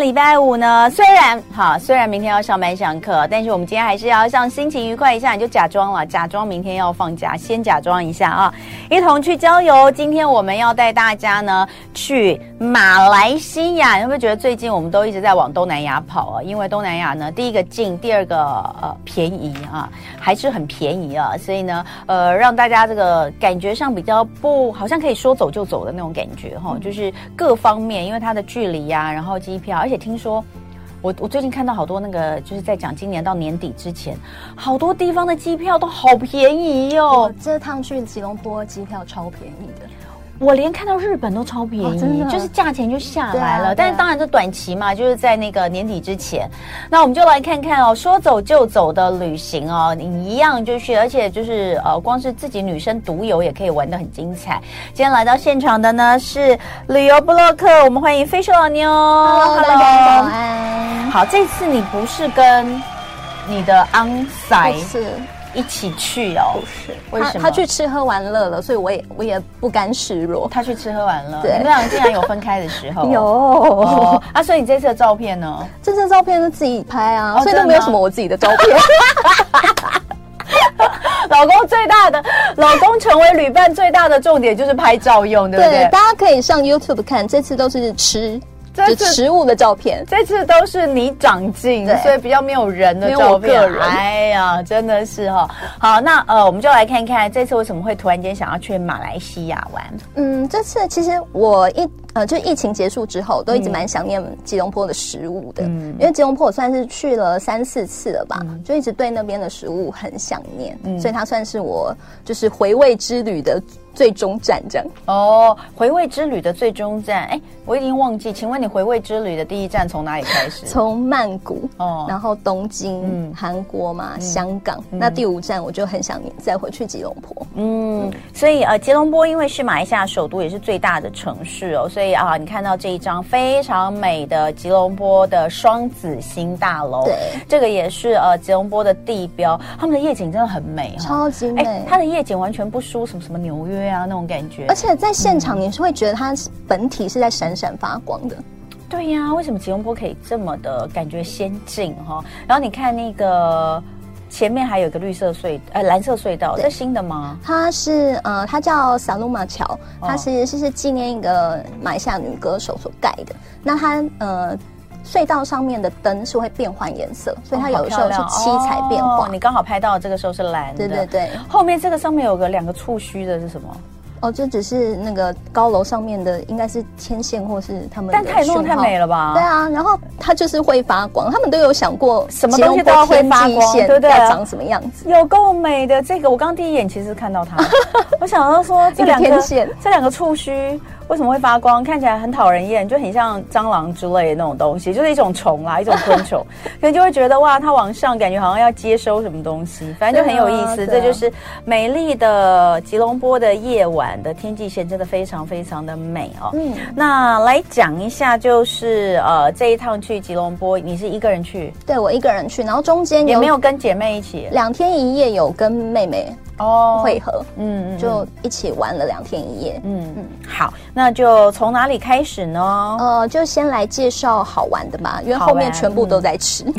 礼拜五呢，虽然哈，虽然明天要上班上课，但是我们今天还是要让心情愉快一下，你就假装了，假装明天要放假，先假装一下啊，一同去郊游。今天我们要带大家呢去马来西亚，你会不会觉得最近我们都一直在往东南亚跑啊？因为东南亚呢，第一个近，第二个呃便宜啊，还是很便宜啊，所以呢，呃，让大家这个感觉上比较不，好像可以说走就走的那种感觉哈，就是各方面，因为它的距离呀、啊，然后机票。而且听说，我我最近看到好多那个，就是在讲今年到年底之前，好多地方的机票都好便宜、哦。这趟去吉隆坡机票超便宜的。我连看到日本都超便宜，哦、真的就是价钱就下来了。啊、但是当然是短期嘛，就是在那个年底之前。那我们就来看看哦，说走就走的旅行哦，你一样就是，而且就是呃，光是自己女生独游也可以玩的很精彩。今天来到现场的呢是旅游布洛克，我们欢迎 Fish 老妞。Hello，大家早安。好，这次你不是跟你的 on site 是。一起去哦，不是，为什么？他，去吃喝玩乐了，所以我也我也不甘示弱。他去吃喝玩乐，对，你们俩竟然有分开的时候？有、哦、啊，所以你这次的照片呢？这次的照片是自己拍啊，哦、所以都没有什么我自己的照片。老公最大的，老公成为旅伴最大的重点就是拍照用，对不对？对，大家可以上 YouTube 看，这次都是吃。这是食物的照片，这次都是你长进，所以比较没有人的照片。哎呀，真的是哈、哦。好，那呃，我们就来看看这次为什么会突然间想要去马来西亚玩。嗯，这次其实我一。呃，就疫情结束之后，都一直蛮想念吉隆坡的食物的，嗯、因为吉隆坡我算是去了三四次了吧，嗯、就一直对那边的食物很想念，嗯、所以它算是我就是回味之旅的最终站，这样。哦，回味之旅的最终站，哎，我已经忘记，请问你回味之旅的第一站从哪里开始？从曼谷，哦，然后东京，嗯、韩国嘛，嗯、香港，嗯、那第五站我就很想念再回去吉隆坡。嗯，所以呃，吉隆坡因为是马来西亚首都，也是最大的城市哦，所以。啊，你看到这一张非常美的吉隆坡的双子星大楼，对，这个也是呃吉隆坡的地标，他们的夜景真的很美，超级美。哎，它的夜景完全不输什么什么纽约啊那种感觉，而且在现场你是会觉得它本体是在闪闪发光的。对呀，为什么吉隆坡可以这么的感觉先进哈？然后你看那个。前面还有一个绿色隧，呃，蓝色隧道，是新的吗？它是，呃，它叫萨鲁玛桥，它其实是是纪念一个马来西亚女歌手所盖的。那它，呃，隧道上面的灯是会变换颜色，所以它有的时候是七彩变化。哦，你刚好拍到这个时候是蓝的，对对对。后面这个上面有个两个触须的是什么？哦，这只是那个高楼上面的，应该是天线或是他们的。但太弄太美了吧？对啊，然后它就是会发光，他们都有想过什么东西都要会发光，对不对？要长什么样子？有够美的这个，我刚刚第一眼其实看到它，我想到说这两个天线，这两个触须。为什么会发光？看起来很讨人厌，就很像蟑螂之类的那种东西，就是一种虫啦，一种昆虫，可能就会觉得哇，它往上感觉好像要接收什么东西，反正就很有意思。这就是美丽的吉隆坡的夜晚的天际线，真的非常非常的美哦。嗯，那来讲一下，就是呃，这一趟去吉隆坡，你是一个人去？对，我一个人去，然后中间也没有跟姐妹一起，两天一夜有跟妹妹。哦，会合，嗯，嗯，就一起玩了两天一夜，嗯嗯，好，那就从哪里开始呢？呃，就先来介绍好玩的吧，因为后面全部都在吃。嗯、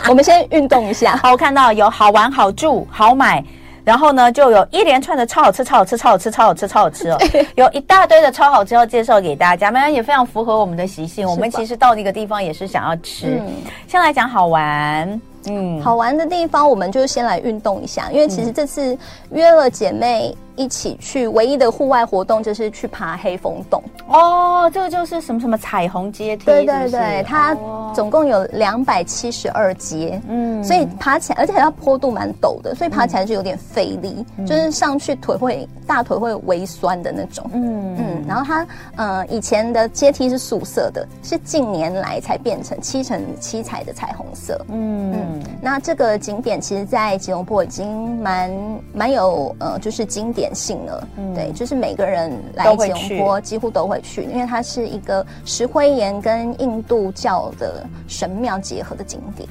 我们先运动一下。好，我看到有好玩、好住、好买，然后呢，就有一连串的超好吃、超好吃、超好吃、超好吃、超好吃哦，有一大堆的超好吃要介绍给大家，当然也非常符合我们的习性。我们其实到那个地方也是想要吃。嗯、先来讲好玩。嗯，好玩的地方，我们就先来运动一下，因为其实这次约了姐妹。一起去，唯一的户外活动就是去爬黑风洞哦。这个就是什么什么彩虹阶梯，对对对，它总共有两百七十二阶，嗯，所以爬起来，而且它坡度蛮陡的，所以爬起来就有点费力，嗯、就是上去腿会大腿会微酸的那种，嗯嗯。然后它呃以前的阶梯是素色的，是近年来才变成七成七彩的彩虹色，嗯嗯。那这个景点其实，在吉隆坡已经蛮蛮有呃，就是经典性了，嗯、对，就是每个人来吉隆坡几乎都会去，因为它是一个石灰岩跟印度教的神庙结合的景点。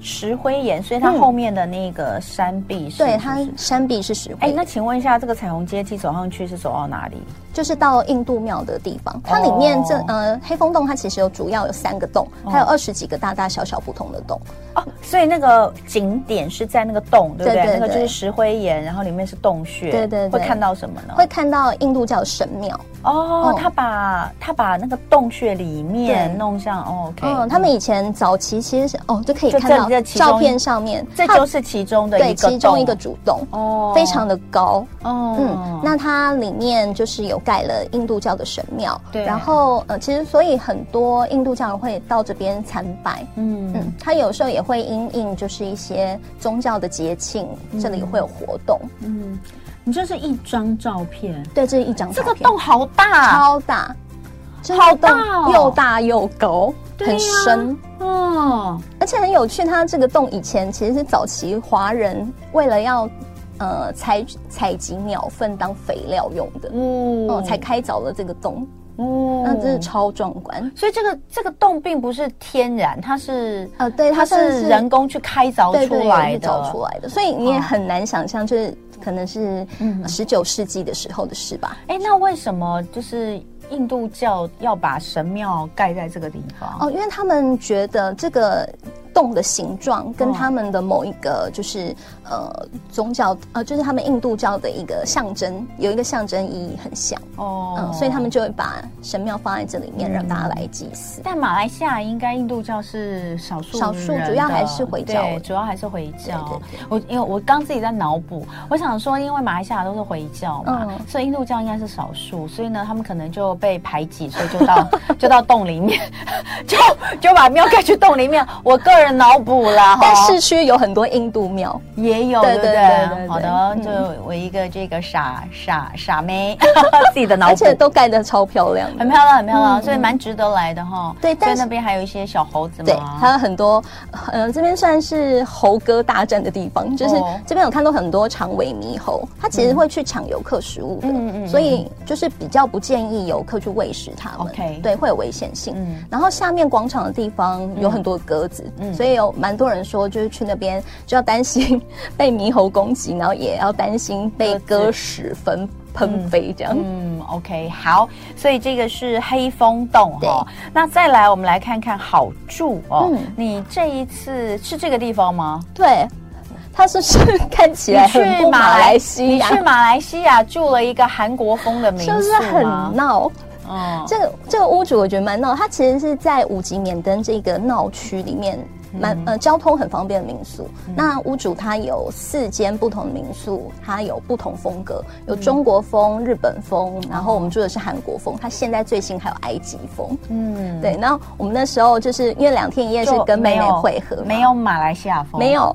石灰岩，所以它后面的那个山壁是，对，它山壁是石灰。哎，那请问一下，这个彩虹阶梯走上去是走到哪里？就是到印度庙的地方。它里面这呃黑风洞，它其实有主要有三个洞，还有二十几个大大小小不同的洞。哦，所以那个景点是在那个洞，对不对？那个就是石灰岩，然后里面是洞穴。对对。会看到什么呢？会看到印度教神庙。哦，他把他把那个洞穴里面弄像哦，OK。嗯，他们以前早期其实是哦，就可以看到照片上面，这就是其中的一个其中一个主洞哦，非常的高哦。嗯，那它里面就是有盖了印度教的神庙，对。然后呃，其实所以很多印度教人会到这边参拜，嗯嗯。他有时候也会因应就是一些宗教的节庆，这里会有活动，嗯。你这是一张照片，对，这是一张照片。这个洞好大，超大，超大哦，又大又高，很深哦。而且很有趣，它这个洞以前其实是早期华人为了要呃采采集鸟粪当肥料用的，哦，才开凿了这个洞。哦，那真是超壮观。所以这个这个洞并不是天然，它是呃，对，它是人工去开凿出来的，凿出来的。所以你也很难想象，就是。可能是十九世纪的时候的事吧。哎、嗯，那为什么就是印度教要把神庙盖在这个地方？哦，因为他们觉得这个。洞的形状跟他们的某一个就是呃宗教呃就是他们印度教的一个象征，有一个象征意义很像哦，嗯，所以他们就会把神庙放在这里面，让大家来祭祀。但马来西亚应该印度教是少数，少数主要还是回教，对，主要还是回教。我因为我刚自己在脑补，我想说，因为马来西亚都是回教嘛，所以印度教应该是少数，所以呢，他们可能就被排挤，所以就到 就到洞里面，就就把庙盖去洞里面。我个人。脑补啦，但市区有很多印度庙，也有，对对对对。好的，就我一个这个傻傻傻妹，自己的脑补，而且都盖的超漂亮，很漂亮，很漂亮，所以蛮值得来的哈。对，但是那边还有一些小猴子嘛，对，还有很多，嗯，这边算是猴哥大战的地方，就是这边有看到很多长尾猕猴，它其实会去抢游客食物的，嗯嗯，所以就是比较不建议游客去喂食它们。对，会有危险性。然后下面广场的地方有很多鸽子，嗯。所以有蛮多人说，就是去那边就要担心被猕猴攻击，然后也要担心被鸽屎分喷飞这样。嗯，OK，好，所以这个是黑风洞哦。那再来，我们来看看好住哦。嗯，你这一次是这个地方吗？对，它是是看起来很不马来西亚，你去马来西亚住了一个韩国风的民宿吗？就是很闹。哦，这个这个屋主我觉得蛮闹，他其实是在五级免登这个闹区里面。蛮呃，交通很方便的民宿。嗯、那屋主他有四间不同的民宿，他有不同风格，有中国风、日本风，然后我们住的是韩国风。他现在最新还有埃及风。嗯，对。然后我们那时候就是因为两天一夜是跟妹妹会合，没有马来西亚风，没有，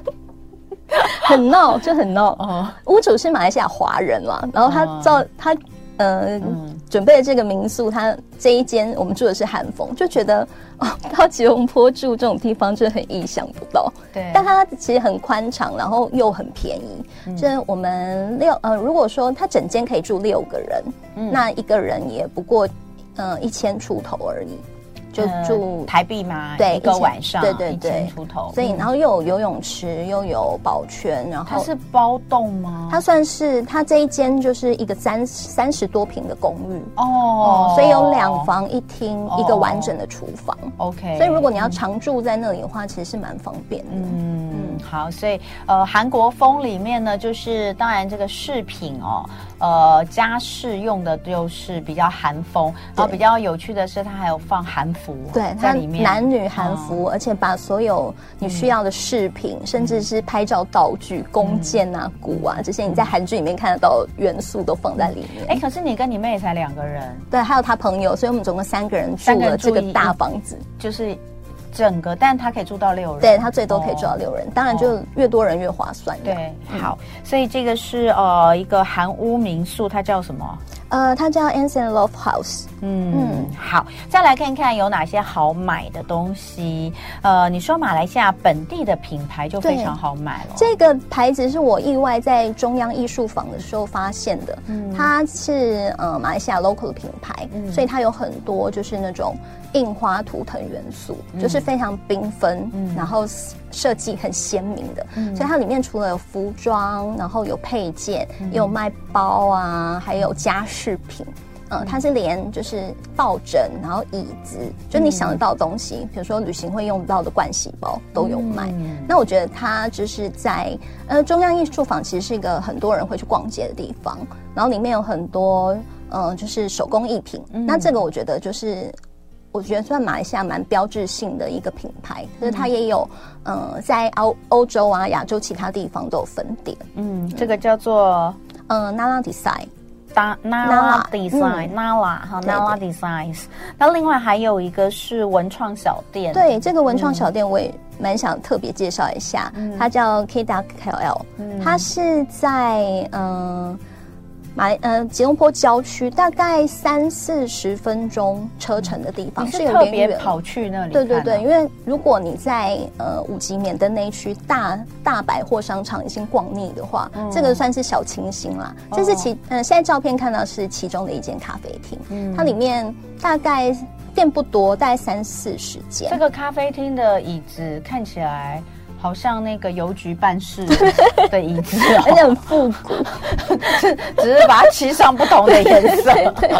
很闹就很闹。哦，屋主是马来西亚华人嘛，然后他照他。呃，嗯、准备的这个民宿，它这一间我们住的是韩风，就觉得哦，到吉隆坡住这种地方真的很意想不到。对，但它其实很宽敞，然后又很便宜。嗯、就是我们六呃，如果说它整间可以住六个人，嗯、那一个人也不过呃一千出头而已。就住台币吗？对，一个晚上，对对对，出头。所以，然后又有游泳池，又有保全，然后它是包栋吗？它算是它这一间就是一个三三十多平的公寓哦，所以有两房一厅，一个完整的厨房。OK，所以如果你要常住在那里的话，其实是蛮方便的。嗯嗯，好，所以呃，韩国风里面呢，就是当然这个饰品哦。呃，家饰用的就是比较韩风，然后比较有趣的是，它还有放韩服对在里面，男女韩服，而且把所有你需要的饰品，甚至是拍照道具、弓箭啊、鼓啊这些你在韩剧里面看得到元素都放在里面。哎，可是你跟你妹才两个人，对，还有他朋友，所以我们总共三个人住了这个大房子，就是。整个，但他可以住到六人，对，他最多可以住到六人，当然就越多人越划算。对，好，所以这个是呃一个韩屋民宿，它叫什么？呃，它叫 Anson Love House。嗯嗯，好，再来看看有哪些好买的东西。呃，你说马来西亚本地的品牌就非常好买了。这个牌子是我意外在中央艺术坊的时候发现的。嗯，它是呃马来西亚 local 的品牌，嗯，所以它有很多就是那种印花图腾元素，嗯，就是非常缤纷，嗯，然后设计很鲜明的。嗯，所以它里面除了有服装，然后有配件，嗯，也有卖包啊，还有家饰品。嗯，它是连就是抱枕，然后椅子，就你想得到的东西，嗯、比如说旅行会用到的盥洗包都有卖。嗯、那我觉得它就是在呃中央艺术坊，其实是一个很多人会去逛街的地方，然后里面有很多嗯、呃、就是手工艺品。嗯、那这个我觉得就是我觉得算马来西亚蛮标志性的一个品牌，就是它也有呃在欧欧洲啊亚洲其他地方都有分店。嗯，这个叫做嗯 Nala Design。Nala Design，Nala 哈，Nala Designs。那另外还有一个是文创小店，对，这个文创小店我也蛮想特别介绍一下，它叫 K Dark KL，它是在嗯。买呃吉隆坡郊区大概三四十分钟车程的地方，嗯、是有点远，跑去那里。对对对，因为如果你在呃五级免登那一区大大百货商场已经逛腻的话，嗯、这个算是小清新啦。这是其呃现在照片看到是其中的一间咖啡厅，嗯，它里面大概店不多，大概三四十间。这个咖啡厅的椅子看起来。好像那个邮局办事 的椅子，而且很复古，只是把它漆上不同的颜色，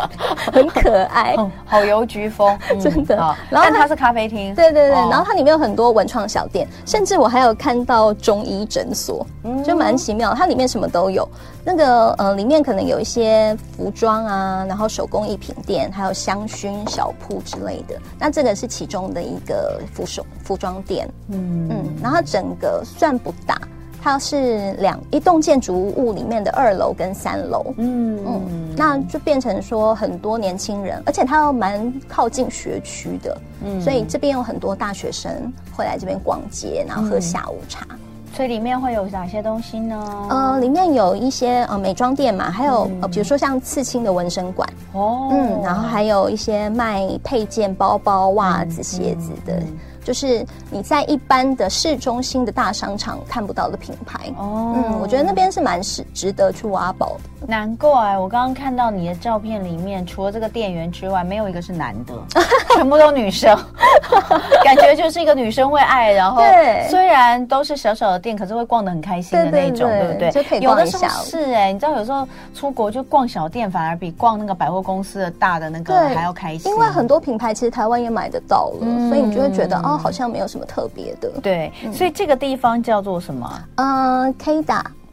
很可爱，好邮局风，真的。然后它是咖啡厅，对对对，然后它里面有很多文创小店，甚至我还有看到中医诊所，就蛮奇妙，它里面什么都有。那个呃，里面可能有一些服装啊，然后手工艺品店，还有香薰小铺之类的。那这个是其中的一个服手服装店，嗯。嗯，然后整个算不大，它是两一栋建筑物里面的二楼跟三楼，嗯嗯，那就变成说很多年轻人，而且它又蛮靠近学区的，嗯，所以这边有很多大学生会来这边逛街，然后喝下午茶。所以里面会有哪些东西呢？呃，里面有一些呃美妆店嘛，还有、嗯、呃比如说像刺青的纹身馆哦，嗯，然后还有一些卖配件、包包、袜子、鞋子的。嗯嗯就是你在一般的市中心的大商场看不到的品牌哦，嗯，我觉得那边是蛮值值得去挖宝的。难怪我刚刚看到你的照片里面，除了这个店员之外，没有一个是男的，全部都女生，感觉就是一个女生会爱。然后虽然都是小小的店，可是会逛得很开心的那种，对不对？有的时候是哎，你知道有时候出国就逛小店，反而比逛那个百货公司的大的那个还要开心。因为很多品牌其实台湾也买得到了，所以你就会觉得哦。好像没有什么特别的，对，嗯、所以这个地方叫做什么？呃。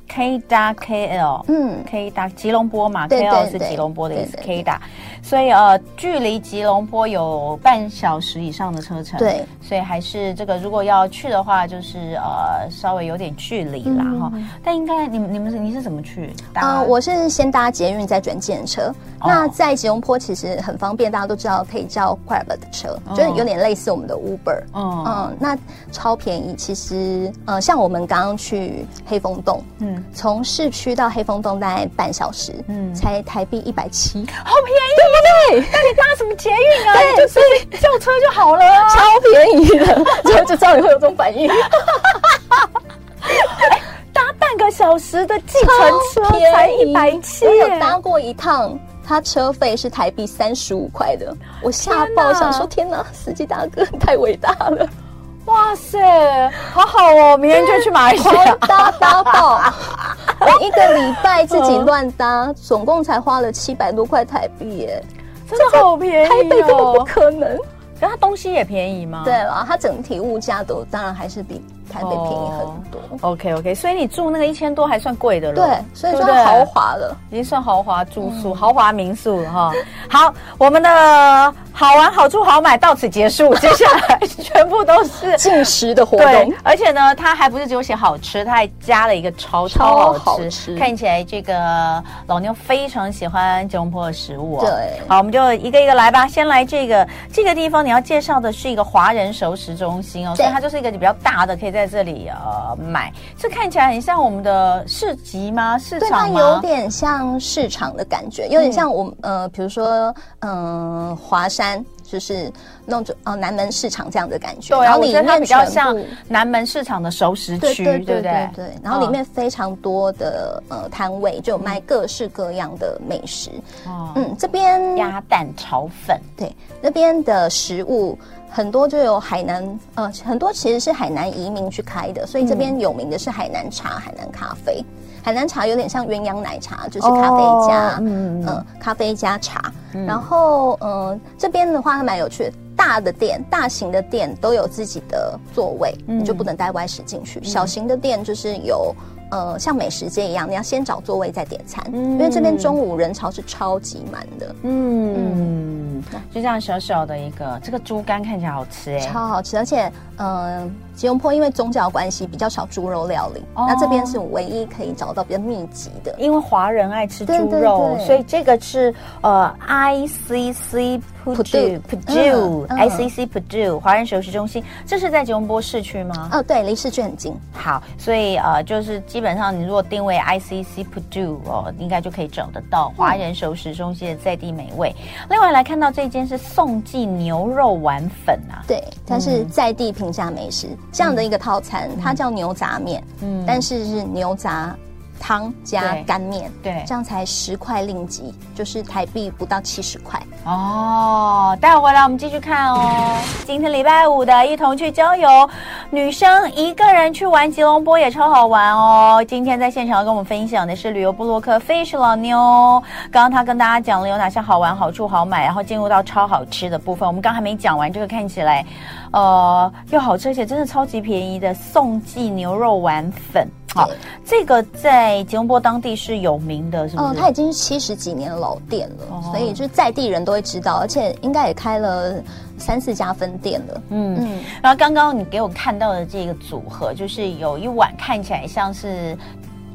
K 大 K L，嗯，K 大吉隆坡嘛，K L 是吉隆坡的意思，K 大，所以呃，距离吉隆坡有半小时以上的车程，对，所以还是这个如果要去的话，就是呃稍微有点距离啦哈。但应该你们你们是你是怎么去？啊，我是先搭捷运再转计程车。那在吉隆坡其实很方便，大家都知道可以叫 Grab 的车，就是有点类似我们的 Uber，嗯，那超便宜。其实呃，像我们刚刚去黑风洞，嗯。从市区到黑风洞大概半小时，嗯，才台币一百七，好便宜，不对？那你搭什么捷运啊？对，所以叫车就好了，超便宜的，就就知道你会有这种反应。搭半个小时的计程车才一百七，我有搭过一趟，他车费是台币三十五块的，我吓爆，想说天哪，司机大哥太伟大了。哇塞，好好哦！明天就去马来西亚搭搭爆，我一个礼拜自己乱搭，总共才花了七百多块台币耶，真的好便宜哦！台北根本不可能，可它东西也便宜吗？对了，它整体物价都当然还是比台北便宜很多。OK OK，所以你住那个一千多还算贵的了，对，所以算豪华了，已经算豪华住宿、豪华民宿了哈。好，我们的。好玩好住好买到此结束，接下来全部都是 进食的活动。对，而且呢，它还不是只有写好吃，它还加了一个超超好吃，看起来这个老妞非常喜欢吉隆坡的食物哦。对，好，我们就一个一个来吧。先来这个这个地方，你要介绍的是一个华人熟食中心哦，所以它就是一个比较大的，可以在这里呃买。这看起来很像我们的市集吗？市场吗？有点像市场的感觉，有点像我们、嗯、呃，比如说嗯、呃，华山。就是弄种呃，南门市场这样的感觉。对，然后里面比较像南门市场的熟食区，对不对？对，对。然后里面非常多的呃摊位，就有卖各式各样的美食。哦，嗯，这边鸭蛋炒粉，对，那边的食物很多就有海南，呃，很多其实是海南移民去开的，所以这边有名的是海南茶、海南咖啡。海南茶有点像鸳鸯奶茶，就是咖啡加、哦、嗯，嗯咖啡加茶。嗯、然后嗯、呃，这边的话还蛮有趣的，大的店、大型的店都有自己的座位，嗯、你就不能带外食进去。嗯、小型的店就是有呃，像美食街一样，你要先找座位再点餐，嗯、因为这边中午人潮是超级满的。嗯。嗯就这样小小的一个，这个猪肝看起来好吃哎，超好吃，而且嗯、呃，吉隆坡因为宗教关系比较少猪肉料理，哦、那这边是唯一可以找到比较密集的，因为华人爱吃猪肉，所以这个是呃 ICC。Pudu Pudu ICC Pudu 华人熟食中心，这是在吉隆坡市区吗？哦，对，离市区很近。好，所以呃，就是基本上你如果定位 ICC Pudu 哦，应该就可以找得到华人熟食中心的在地美味。嗯、另外来看到这间是宋记牛肉丸粉啊，对，它是在地平价美食、嗯、这样的一个套餐，它叫牛杂面，嗯，但是是牛杂。汤加干面，对，这样才十块令吉，就是台币不到七十块哦。待会回来我们继续看哦。今天礼拜五的一同去郊游，女生一个人去玩吉隆坡也超好玩哦。今天在现场要跟我们分享的是旅游部落客 Fish 老妞。刚刚他跟大家讲了有哪些好玩、好住、好买，然后进入到超好吃的部分。我们刚还没讲完，这个看起来呃又好吃，而且真的超级便宜的宋记牛肉丸粉。好，这个在吉隆坡当地是有名的，是不是？嗯，它已经是七十几年的老店了，哦、所以就是在地人都会知道，而且应该也开了三四家分店了。嗯嗯。嗯，然后刚刚你给我看到的这个组合，就是有一碗看起来像是。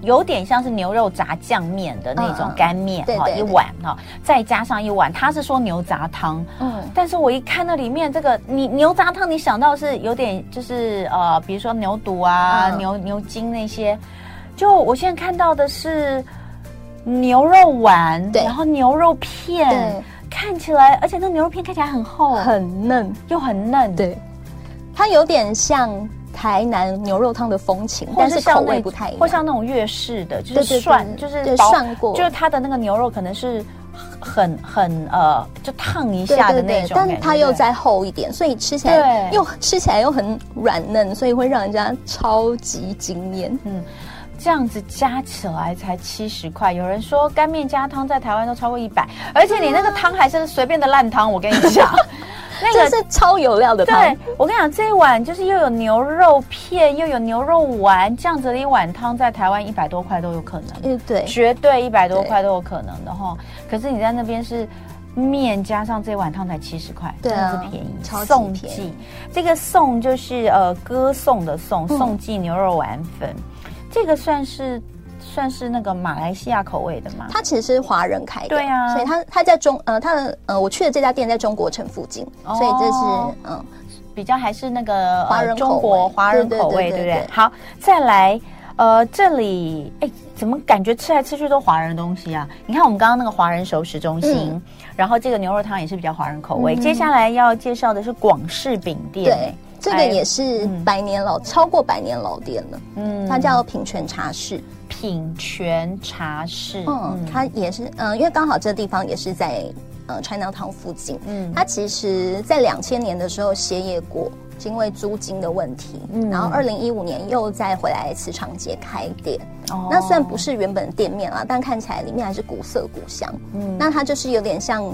有点像是牛肉炸酱面的那种干面哈，嗯、一碗哈，再加上一碗，他是说牛杂汤，嗯，但是我一看那里面这个你牛杂汤，你想到是有点就是呃，比如说牛肚啊、嗯、牛牛筋那些，就我现在看到的是牛肉丸，对。然后牛肉片，看起来，而且那牛肉片看起来很厚，很嫩，又很嫩，对，它有点像。台南牛肉汤的风情，但是口味不太一样，或像那种粤式的，就是涮，就是涮过，就是它的那个牛肉可能是很很呃，就烫一下的那种，但它又再厚一点，所以吃起来又吃起来又很软嫩，所以会让人家超级惊艳。嗯，这样子加起来才七十块，有人说干面加汤在台湾都超过一百，而且你那个汤还是随便的烂汤，我跟你讲。那个是超有料的汤，对，我跟你讲，这一碗就是又有牛肉片，又有牛肉丸，这样子的一碗汤，在台湾一百多块都有可能。嗯，对，绝对一百多块都有可能的哈。可是你在那边是面加上这碗汤才七十块，真的是便宜。超级便宜。这个宋就是呃歌颂的宋，宋记牛肉丸粉，这个算是。算是那个马来西亚口味的吗？它其实是华人开的，对啊，所以它它在中呃，它的呃，我去的这家店在中国城附近，哦、所以这是嗯，比较还是那个华人、呃、中国华人口味，对不对？好，再来呃，这里哎，怎么感觉吃来吃去都华人的东西啊？你看我们刚刚那个华人熟食中心，嗯、然后这个牛肉汤也是比较华人口味。嗯、接下来要介绍的是广式饼店，对。这个也是百年老，嗯、超过百年老店了。嗯，它叫品泉茶室。品泉茶室，嗯，它也是，嗯、呃，因为刚好这个地方也是在呃 China Town 附近。嗯，它其实在两千年的时候歇业过，因为租金的问题。嗯，然后二零一五年又再回来磁场街开店。哦，那虽然不是原本的店面啊，但看起来里面还是古色古香。嗯，那它就是有点像。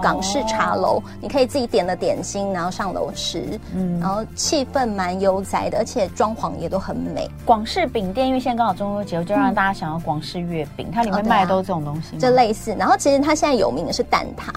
港式茶楼，哦、你可以自己点了点心，然后上楼吃，嗯，然后气氛蛮悠哉的，而且装潢也都很美。广式饼店，因为现在刚好中秋节，我就让大家想要广式月饼，嗯、它里面卖的都是这种东西，就类似。然后其实它现在有名的是蛋挞，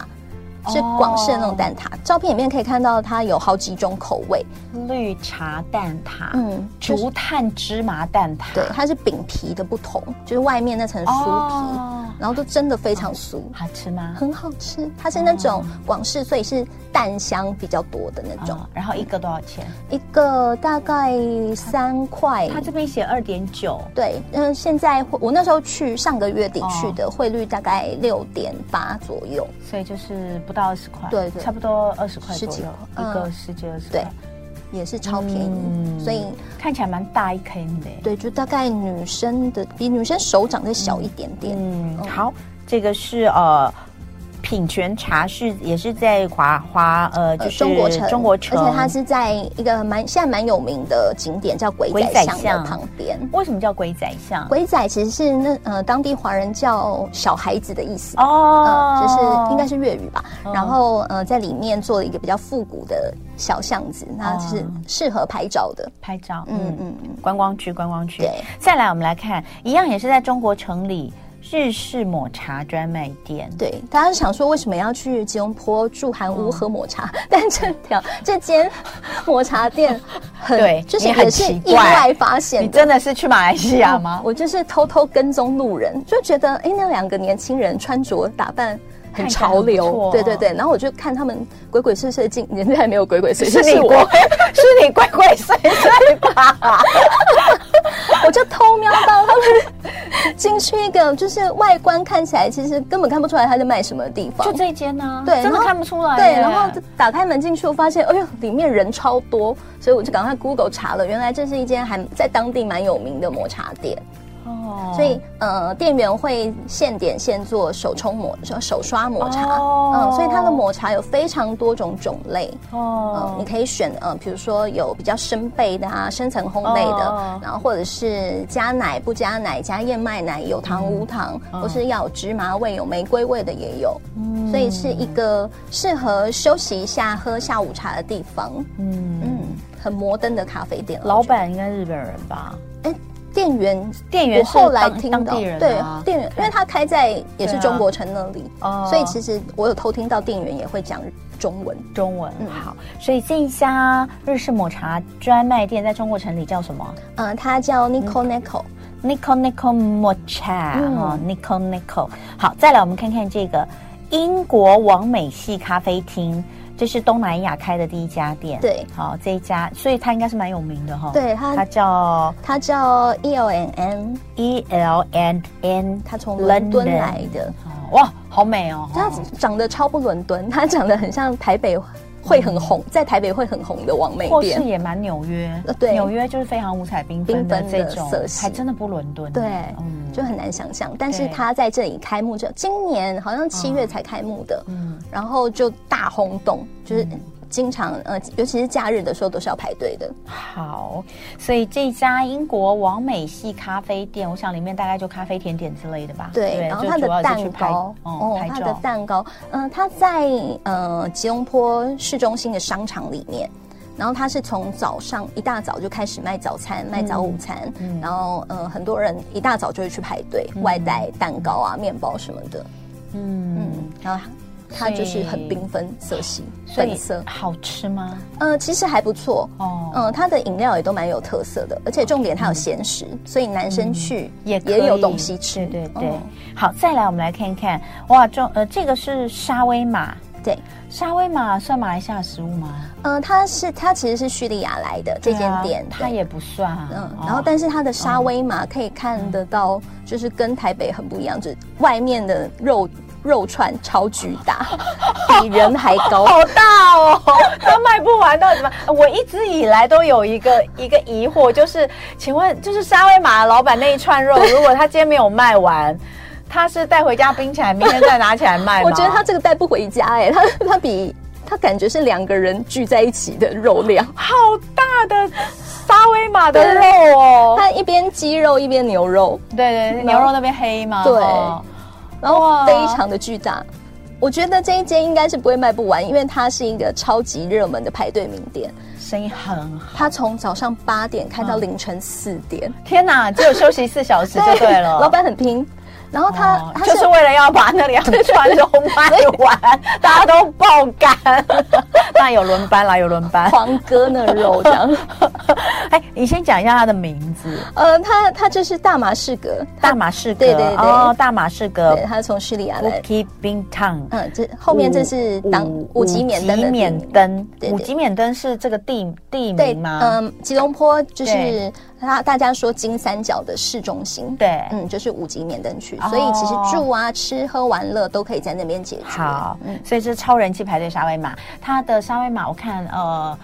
是广式的那种蛋挞。照片里面可以看到它有好几种口味，绿茶蛋挞，嗯，竹炭芝麻蛋挞，对，它是饼皮的不同，就是外面那层酥皮，然后都真的非常酥，好吃吗？很好吃，它是那种广式，所以是蛋香比较多的那种。然后一个多少钱？一个大概三块。它这边写二点九，对，嗯，现在我那时候去上个月底去的，汇率大概六点八左右，所以就是不到二十块，对对，差不多二十块左右，一个十几二十块，对，也是超便宜，所以看起来蛮大一坑的，对，就大概女生的比女生手掌再小一点点。嗯，好，这个是呃。品泉茶室也是在华华呃，就是中国城，中国城，而且它是在一个蛮现在蛮有名的景点，叫鬼仔巷的旁边。为什么叫鬼仔巷？鬼仔其实是那呃当地华人叫小孩子的意思哦，呃、就是应该是粤语吧。哦、然后呃在里面做了一个比较复古的小巷子，那就是适合拍照的拍照。嗯嗯嗯，观光区观光区。对，再来我们来看，一样也是在中国城里。日式抹茶专卖店，对，大家想说为什么要去吉隆坡住韩屋喝抹茶？嗯、但这条这间抹茶店很对，就是也是意外发现。你真的是去马来西亚吗？我就是偷偷跟踪路人，就觉得哎，那两个年轻人穿着打扮很潮流，对对对。然后我就看他们鬼鬼祟祟进，人家还没有鬼鬼祟祟，是我，是你鬼鬼祟祟吧？我就偷瞄到他们进去一个，就是外观看起来其实根本看不出来他在卖什么的地方，就这一间呢？对，真的看不出来。对，然后打开门进去，我发现，哎呦，里面人超多，所以我就赶快 Google 查了，原来这是一间还在当地蛮有名的抹茶店。哦，所以呃，店员会现点现做手冲抹，手刷抹茶。哦，嗯，所以它的抹茶有非常多种种类。哦，嗯，你可以选呃，比如说有比较深焙的啊，深层烘焙的，哦，然后或者是加奶不加奶，加燕麦奶，有糖无糖，嗯，或是要有芝麻味、有玫瑰味的也有。嗯，所以是一个适合休息一下、喝下午茶的地方。嗯嗯，很摩登的咖啡店。老板应该日本人吧？哎。店员，店员后来听到，当地人对店员，因为他开在也是中国城那里，啊、所以其实我有偷听到店员也会讲中文。中文，嗯，好，所以这一家日式抹茶专卖店在中国城里叫什么？嗯，它叫 Nico Nico Nico Nico 抹茶哦，Nico Nico。好，再来我们看看这个英国王美系咖啡厅。这是东南亚开的第一家店，对，好，这一家，所以它应该是蛮有名的哈。对，它它叫它叫 E L N N E L N N，它从伦敦来的。哇，好美哦！它长得超不伦敦，它长得很像台北会很红，在台北会很红的网美店，或是也蛮纽约。对，纽约就是非常五彩缤纷的这种色系，还真的不伦敦。对，嗯。就很难想象，但是他在这里开幕这今年好像七月才开幕的，嗯，然后就大轰动，就是经常呃，尤其是假日的时候都是要排队的。好，所以这家英国王美系咖啡店，我想里面大概就咖啡甜点之类的吧。对，然后它的蛋糕，哦，它的蛋糕，嗯，它在呃吉隆坡市中心的商场里面。然后他是从早上一大早就开始卖早餐，卖早午餐，嗯、然后呃很多人一大早就会去排队，嗯、外带蛋糕啊、面包什么的，嗯。嗯，然后它就是很缤纷色系，粉色，好吃吗？嗯、呃，其实还不错。哦，嗯、呃，它的饮料也都蛮有特色的，而且重点它有咸食，嗯、所以男生去也也有东西吃，对对对。哦、好，再来我们来看看，哇，这呃这个是沙威玛。对，沙威玛算马来西亚食物吗？嗯，它是它其实是叙利亚来的这间店，它也不算。嗯，然后但是它的沙威玛可以看得到，就是跟台北很不一样，就是外面的肉肉串超巨大，比人还高，好大哦，都卖不完，到底怎么？我一直以来都有一个一个疑惑，就是请问，就是沙威玛的老板那一串肉，如果他今天没有卖完。他是带回家冰起来，明天再拿起来卖？我觉得他这个带不回家哎、欸，他他比他感觉是两个人聚在一起的肉量，好大的沙威玛的肉哦！他一边鸡肉一边牛肉，对对，后牛肉那边黑嘛？对，然后非常的巨大。我觉得这一间应该是不会卖不完，因为它是一个超级热门的排队名店，生意很好。他从早上八点开到凌晨四点，天哪！只有休息四小时就对了。老板很拼。然后他、哦、他是就是为了要把那两串都卖完，大家都爆肝。那有轮班啦，有轮班，黄哥那肉这样。哎，你先讲一下他的名字。呃，他他就是大马士革，大马士革，对对对，哦，大马士革，他从叙利亚来。Bukit Bintang，嗯，这后面这是当五级免登的免登，五级免登是这个地地名吗？嗯，吉隆坡就是。他大家说金三角的市中心，对，嗯，就是五级免登区，所以其实住啊、吃喝玩乐都可以在那边解决。好，嗯，所以是超人气排队沙威玛，它的沙威玛我看，呃，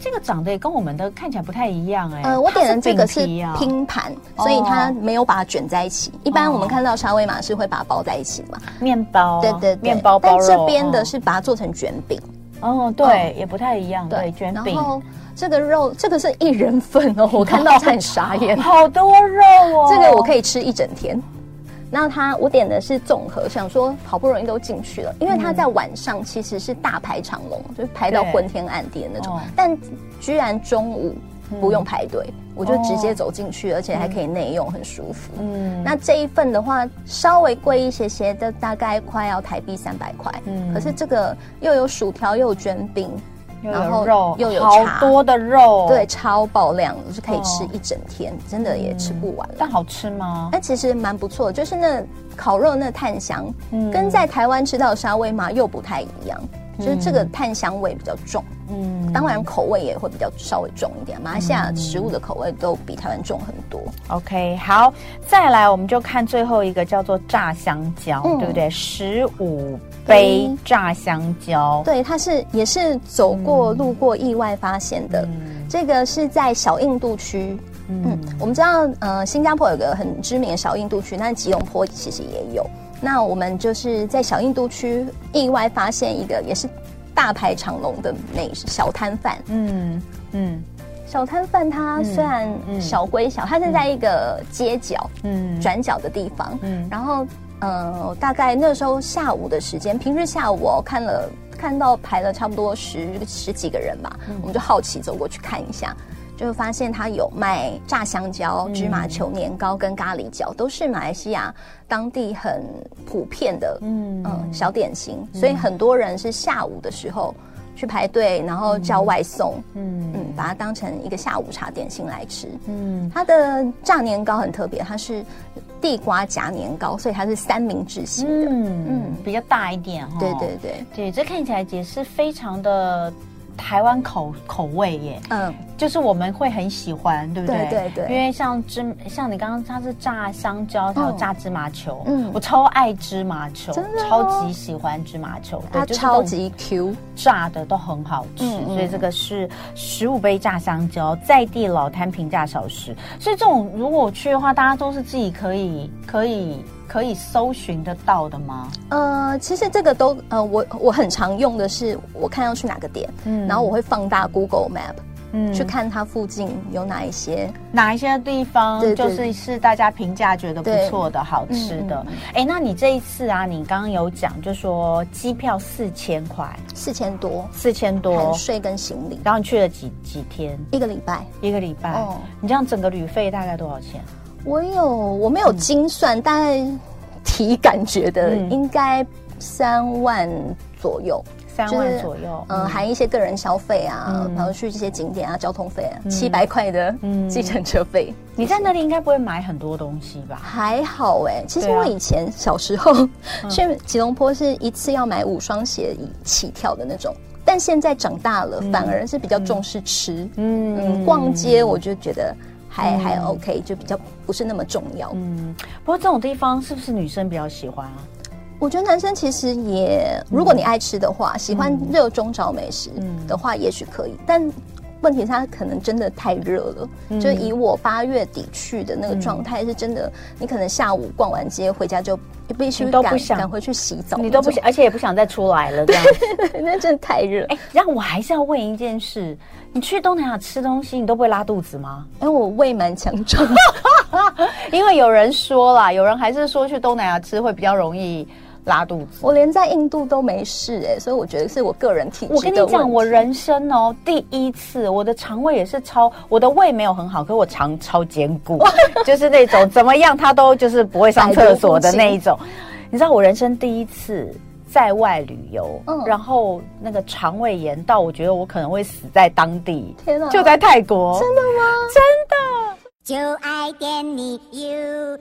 这个长得也跟我们的看起来不太一样，哎，呃，我点的这个是拼盘，所以它没有把它卷在一起。一般我们看到沙威玛是会把它包在一起的嘛，面包，对对，面包包，但这边的是把它做成卷饼。哦，对，也不太一样，对，卷饼。这个肉，这个是一人份哦，我看到很傻眼，好多肉哦，这个我可以吃一整天。那他我点的是综合，想说好不容易都进去了，因为他在晚上其实是大排长龙，就是排到昏天暗地的那种，但居然中午不用排队，我就直接走进去，而且还可以内用，很舒服。嗯，那这一份的话稍微贵一些些的，大概快要台币三百块。嗯，可是这个又有薯条又有卷饼。然后肉又有好多的肉，对，超爆量，就是可以吃一整天，真的也吃不完。但好吃吗？那其实蛮不错，就是那烤肉那炭香，跟在台湾吃到的沙威玛又不太一样，就是这个炭香味比较重。嗯，当然口味也会比较稍微重一点。马来西亚食物的口味都比台湾重很多。OK，好，再来我们就看最后一个叫做炸香蕉，对不对？十五。杯炸香蕉，对，它是也是走过路过意外发现的。嗯、这个是在小印度区，嗯，嗯，我们知道，呃，新加坡有个很知名的小印度区，那吉隆坡其实也有。那我们就是在小印度区意外发现一个也是大排长龙的美食小摊贩，嗯嗯，小摊贩它虽然小归小，它是在一个街角，嗯，转角的地方，嗯，然后。嗯，大概那时候下午的时间，平日下午我看了看到排了差不多十十几个人吧，嗯、我们就好奇走过去看一下，就发现他有卖炸香蕉、芝麻球年糕跟咖喱角，都是马来西亚当地很普遍的嗯嗯小点心，所以很多人是下午的时候。去排队，然后叫外送，嗯嗯，把它当成一个下午茶点心来吃。嗯，它的炸年糕很特别，它是地瓜夹年糕，所以它是三明治型的，嗯嗯，比较大一点哈。对对对对，这看起来也是非常的。台湾口口味耶，嗯，就是我们会很喜欢，对不对？对对对。因为像芝，像你刚刚它是炸香蕉，还有炸芝麻球，嗯，我超爱芝麻球，真的超级喜欢芝麻球，它超级 Q，炸的都很好吃，所以这个是十五杯炸香蕉，在地老摊平价小食。所以这种如果我去的话，大家都是自己可以可以。可以搜寻得到的吗？呃，其实这个都呃，我我很常用的是，我看要去哪个点，嗯，然后我会放大 Google Map，嗯，去看它附近有哪一些哪一些地方，就是是大家评价觉得不错的好吃的。哎，那你这一次啊，你刚刚有讲，就说机票四千块，四千多，四千多，含税跟行李。然后你去了几几天？一个礼拜，一个礼拜。哦，你这样整个旅费大概多少钱？我有，我没有精算，嗯、但体感觉的应该三万左右，三万左右，嗯，含一些个人消费啊，嗯、然后去这些景点啊，交通费啊，七百块的计程车费。你在那里应该不会买很多东西吧？还好哎、欸，其实我以前小时候去吉隆坡是一次要买五双鞋起跳的那种，但现在长大了，反而是比较重视吃，嗯，逛街我就觉得。还还 OK，就比较不是那么重要。嗯，不过这种地方是不是女生比较喜欢啊？我觉得男生其实也，如果你爱吃的话，喜欢热衷找美食的话，也许可以。但问题是它可能真的太热了。就以我八月底去的那个状态，是真的，你可能下午逛完街回家就必须赶赶回去洗澡，你都不想，而且也不想再出来了。这样，那真的太热。哎，然后我还是要问一件事。你去东南亚吃东西，你都不会拉肚子吗？因为我胃蛮强壮，因为有人说啦，有人还是说去东南亚吃会比较容易拉肚子。我连在印度都没事哎、欸，所以我觉得是我个人体质。我跟你讲，我人生哦第一次，我的肠胃也是超，我的胃没有很好，可是我肠超坚固，就是那种怎么样它都就是不会上厕所的那一种。你知道我人生第一次在外旅游，嗯，然后那个肠胃炎到我觉得我可能会死在当地。天哪，就在泰国。真的吗？真的。就爱点你 UFO